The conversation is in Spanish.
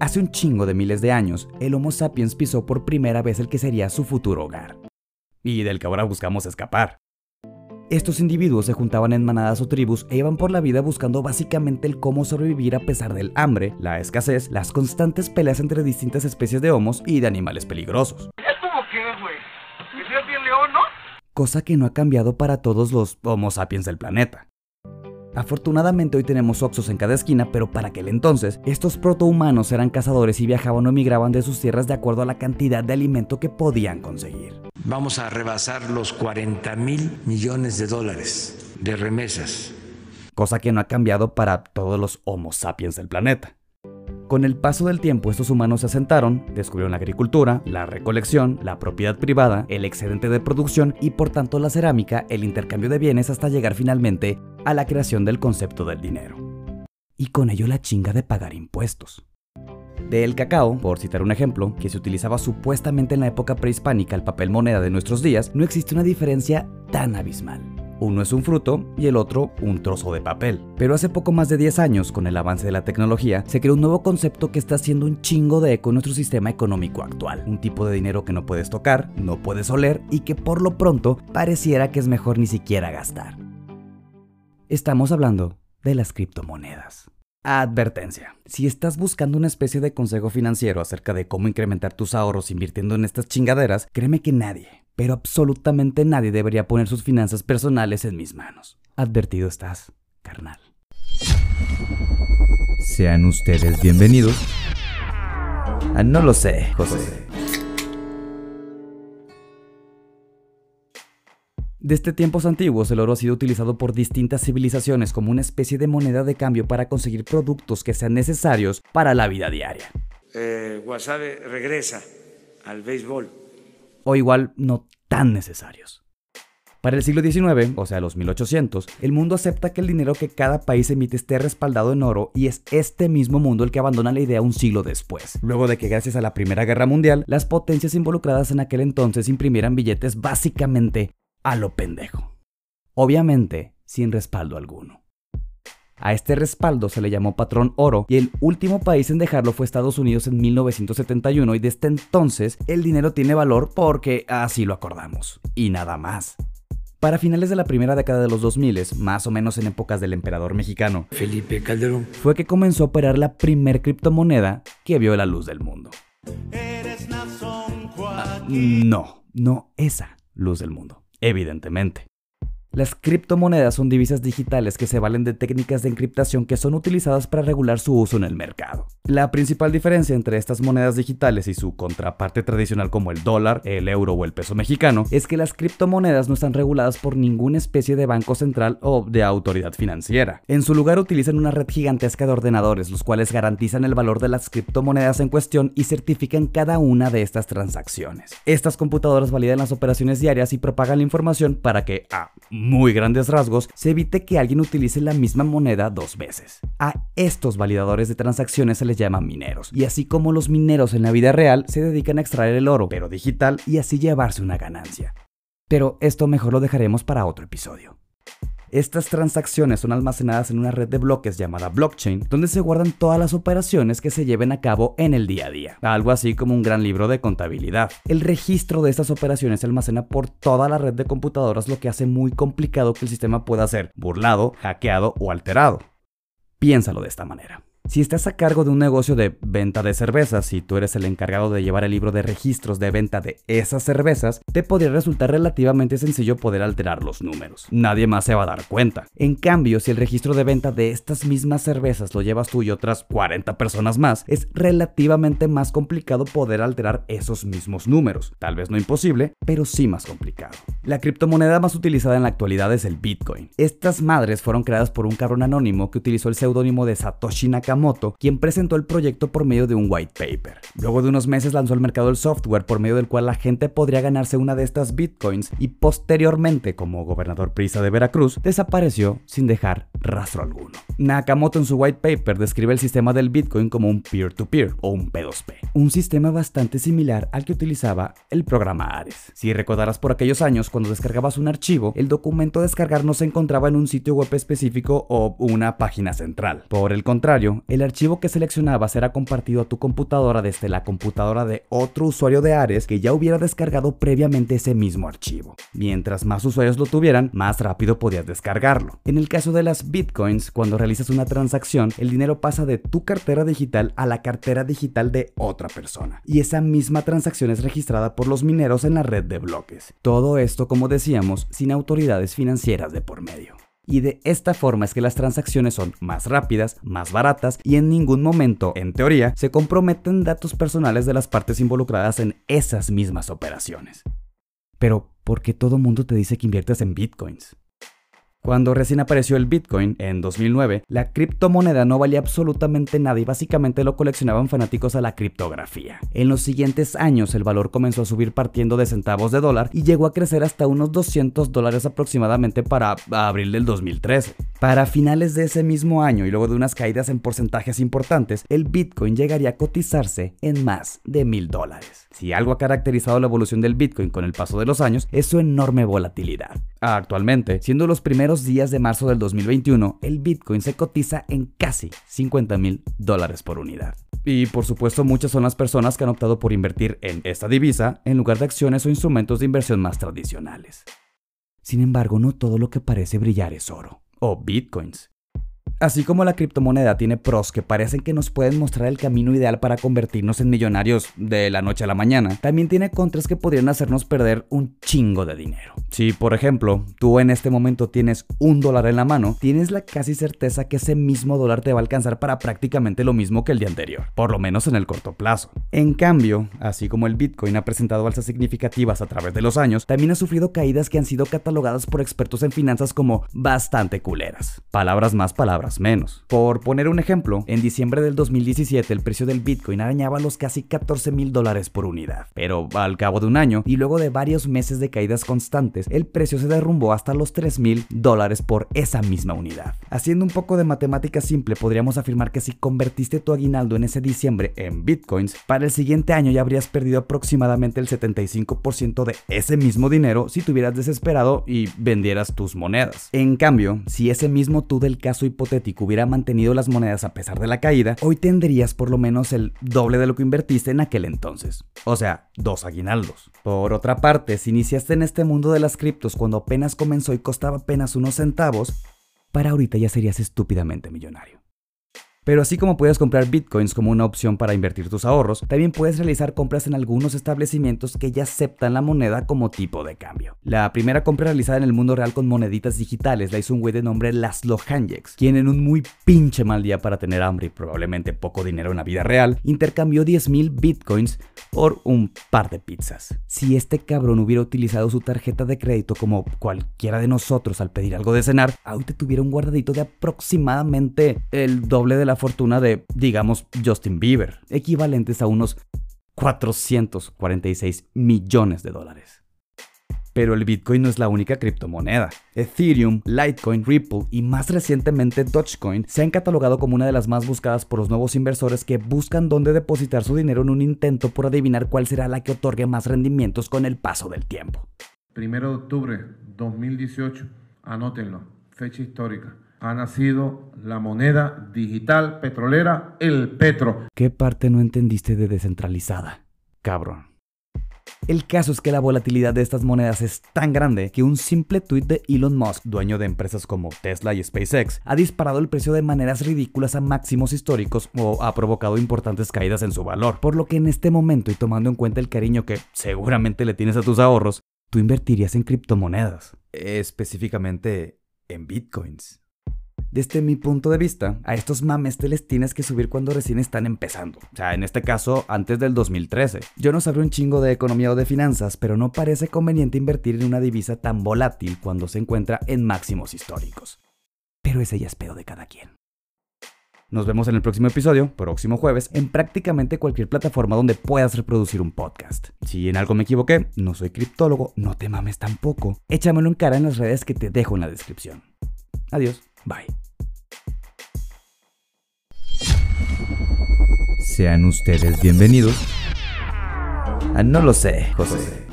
Hace un chingo de miles de años, el Homo sapiens pisó por primera vez el que sería su futuro hogar. Y del que ahora buscamos escapar. Estos individuos se juntaban en manadas o tribus e iban por la vida buscando básicamente el cómo sobrevivir a pesar del hambre, la escasez, las constantes peleas entre distintas especies de homos y de animales peligrosos. Cosa que no ha cambiado para todos los Homo sapiens del planeta. Afortunadamente hoy tenemos oxos en cada esquina, pero para aquel entonces, estos protohumanos eran cazadores y viajaban o migraban de sus tierras de acuerdo a la cantidad de alimento que podían conseguir. Vamos a rebasar los 40 mil millones de dólares de remesas. Cosa que no ha cambiado para todos los Homo sapiens del planeta. Con el paso del tiempo estos humanos se asentaron, descubrieron la agricultura, la recolección, la propiedad privada, el excedente de producción y por tanto la cerámica, el intercambio de bienes hasta llegar finalmente a la creación del concepto del dinero. Y con ello la chinga de pagar impuestos. Del cacao, por citar un ejemplo, que se utilizaba supuestamente en la época prehispánica el papel moneda de nuestros días, no existe una diferencia tan abismal. Uno es un fruto y el otro un trozo de papel. Pero hace poco más de 10 años, con el avance de la tecnología, se creó un nuevo concepto que está haciendo un chingo de eco en nuestro sistema económico actual. Un tipo de dinero que no puedes tocar, no puedes oler y que por lo pronto pareciera que es mejor ni siquiera gastar. Estamos hablando de las criptomonedas. Advertencia. Si estás buscando una especie de consejo financiero acerca de cómo incrementar tus ahorros invirtiendo en estas chingaderas, créeme que nadie, pero absolutamente nadie debería poner sus finanzas personales en mis manos. Advertido estás, carnal. Sean ustedes bienvenidos. Ah, no lo sé, José. Desde tiempos antiguos, el oro ha sido utilizado por distintas civilizaciones como una especie de moneda de cambio para conseguir productos que sean necesarios para la vida diaria. Eh, Wasabe regresa al béisbol o igual no tan necesarios. Para el siglo XIX, o sea los 1800, el mundo acepta que el dinero que cada país emite esté respaldado en oro y es este mismo mundo el que abandona la idea un siglo después, luego de que gracias a la Primera Guerra Mundial, las potencias involucradas en aquel entonces imprimieran billetes básicamente a lo pendejo. Obviamente, sin respaldo alguno. A este respaldo se le llamó patrón oro y el último país en dejarlo fue Estados Unidos en 1971 y desde entonces el dinero tiene valor porque así lo acordamos. Y nada más. Para finales de la primera década de los 2000, más o menos en épocas del emperador mexicano, Felipe Calderón, fue que comenzó a operar la primer criptomoneda que vio la luz del mundo. Ah, no, no esa luz del mundo, evidentemente. Las criptomonedas son divisas digitales que se valen de técnicas de encriptación que son utilizadas para regular su uso en el mercado. La principal diferencia entre estas monedas digitales y su contraparte tradicional como el dólar, el euro o el peso mexicano es que las criptomonedas no están reguladas por ninguna especie de banco central o de autoridad financiera. En su lugar utilizan una red gigantesca de ordenadores, los cuales garantizan el valor de las criptomonedas en cuestión y certifican cada una de estas transacciones. Estas computadoras validan las operaciones diarias y propagan la información para que, a muy grandes rasgos, se evite que alguien utilice la misma moneda dos veces. A estos validadores de transacciones se les llaman mineros, y así como los mineros en la vida real se dedican a extraer el oro, pero digital, y así llevarse una ganancia. Pero esto mejor lo dejaremos para otro episodio. Estas transacciones son almacenadas en una red de bloques llamada blockchain, donde se guardan todas las operaciones que se lleven a cabo en el día a día, algo así como un gran libro de contabilidad. El registro de estas operaciones se almacena por toda la red de computadoras, lo que hace muy complicado que el sistema pueda ser burlado, hackeado o alterado. Piénsalo de esta manera. Si estás a cargo de un negocio de venta de cervezas y tú eres el encargado de llevar el libro de registros de venta de esas cervezas, te podría resultar relativamente sencillo poder alterar los números. Nadie más se va a dar cuenta. En cambio, si el registro de venta de estas mismas cervezas lo llevas tú y otras 40 personas más, es relativamente más complicado poder alterar esos mismos números. Tal vez no imposible, pero sí más complicado. La criptomoneda más utilizada en la actualidad es el Bitcoin. Estas madres fueron creadas por un cabrón anónimo que utilizó el seudónimo de Satoshi Nakamoto quien presentó el proyecto por medio de un white paper. Luego de unos meses lanzó al mercado el software por medio del cual la gente podría ganarse una de estas bitcoins y posteriormente, como gobernador prisa de Veracruz, desapareció sin dejar rastro alguno. Nakamoto en su white paper describe el sistema del bitcoin como un peer-to-peer o un P2P, un sistema bastante similar al que utilizaba el programa Ares. Si recordarás por aquellos años cuando descargabas un archivo, el documento a descargar no se encontraba en un sitio web específico o una página central. Por el contrario, el archivo que seleccionabas era compartido a tu computadora desde la computadora de otro usuario de Ares que ya hubiera descargado previamente ese mismo archivo. Mientras más usuarios lo tuvieran, más rápido podías descargarlo. En el caso de las bitcoins, cuando realizas una transacción, el dinero pasa de tu cartera digital a la cartera digital de otra persona. Y esa misma transacción es registrada por los mineros en la red de bloques. Todo esto, como decíamos, sin autoridades financieras de por medio. Y de esta forma es que las transacciones son más rápidas, más baratas y en ningún momento, en teoría, se comprometen datos personales de las partes involucradas en esas mismas operaciones. Pero, ¿por qué todo mundo te dice que inviertes en bitcoins? Cuando recién apareció el Bitcoin en 2009, la criptomoneda no valía absolutamente nada y básicamente lo coleccionaban fanáticos a la criptografía. En los siguientes años el valor comenzó a subir partiendo de centavos de dólar y llegó a crecer hasta unos 200 dólares aproximadamente para abril del 2013. Para finales de ese mismo año y luego de unas caídas en porcentajes importantes, el Bitcoin llegaría a cotizarse en más de mil dólares. Si algo ha caracterizado la evolución del Bitcoin con el paso de los años, es su enorme volatilidad. Actualmente, siendo los primeros días de marzo del 2021, el Bitcoin se cotiza en casi 50 mil dólares por unidad. Y por supuesto muchas son las personas que han optado por invertir en esta divisa en lugar de acciones o instrumentos de inversión más tradicionales. Sin embargo, no todo lo que parece brillar es oro o bitcoins. Así como la criptomoneda tiene pros que parecen que nos pueden mostrar el camino ideal para convertirnos en millonarios de la noche a la mañana, también tiene contras que podrían hacernos perder un chingo de dinero. Si, por ejemplo, tú en este momento tienes un dólar en la mano, tienes la casi certeza que ese mismo dólar te va a alcanzar para prácticamente lo mismo que el día anterior, por lo menos en el corto plazo. En cambio, así como el Bitcoin ha presentado alzas significativas a través de los años, también ha sufrido caídas que han sido catalogadas por expertos en finanzas como bastante culeras. Palabras más, palabras menos. Por poner un ejemplo, en diciembre del 2017 el precio del Bitcoin arañaba los casi 14 mil dólares por unidad. Pero al cabo de un año y luego de varios meses de caídas constantes, el precio se derrumbó hasta los 3 mil dólares por esa misma unidad. Haciendo un poco de matemática simple, podríamos afirmar que si convertiste tu aguinaldo en ese diciembre en Bitcoins, para el siguiente año ya habrías perdido aproximadamente el 75% de ese mismo dinero si te hubieras desesperado y vendieras tus monedas. En cambio, si ese mismo tú del caso hipotético hubiera mantenido las monedas a pesar de la caída, hoy tendrías por lo menos el doble de lo que invertiste en aquel entonces. O sea, dos aguinaldos. Por otra parte, si iniciaste en este mundo de las criptos cuando apenas comenzó y costaba apenas unos centavos, para ahorita ya serías estúpidamente millonario. Pero así como puedes comprar bitcoins como una opción para invertir tus ahorros, también puedes realizar compras en algunos establecimientos que ya aceptan la moneda como tipo de cambio. La primera compra realizada en el mundo real con moneditas digitales la hizo un güey de nombre Laszlo Hanjex, quien en un muy pinche mal día para tener hambre y probablemente poco dinero en la vida real, intercambió 10.000 bitcoins por un par de pizzas. Si este cabrón hubiera utilizado su tarjeta de crédito como cualquiera de nosotros al pedir algo de cenar, ahorita tuviera un guardadito de aproximadamente el doble de la fortuna de, digamos, Justin Bieber, equivalentes a unos 446 millones de dólares. Pero el Bitcoin no es la única criptomoneda. Ethereum, Litecoin, Ripple y más recientemente Dogecoin se han catalogado como una de las más buscadas por los nuevos inversores que buscan dónde depositar su dinero en un intento por adivinar cuál será la que otorgue más rendimientos con el paso del tiempo. Primero de octubre 2018, anótenlo, fecha histórica ha nacido la moneda digital petrolera, el Petro. ¿Qué parte no entendiste de descentralizada? Cabrón. El caso es que la volatilidad de estas monedas es tan grande que un simple tweet de Elon Musk, dueño de empresas como Tesla y SpaceX, ha disparado el precio de maneras ridículas a máximos históricos o ha provocado importantes caídas en su valor. Por lo que en este momento y tomando en cuenta el cariño que seguramente le tienes a tus ahorros, tú invertirías en criptomonedas, específicamente en bitcoins. Desde mi punto de vista, a estos mames te les tienes que subir cuando recién están empezando. O sea, en este caso, antes del 2013. Yo no sabré un chingo de economía o de finanzas, pero no parece conveniente invertir en una divisa tan volátil cuando se encuentra en máximos históricos. Pero ese ya es pedo de cada quien. Nos vemos en el próximo episodio, próximo jueves, en prácticamente cualquier plataforma donde puedas reproducir un podcast. Si en algo me equivoqué, no soy criptólogo, no te mames tampoco. Échamelo en cara en las redes que te dejo en la descripción. Adiós, bye. Sean ustedes bienvenidos a No lo sé, José.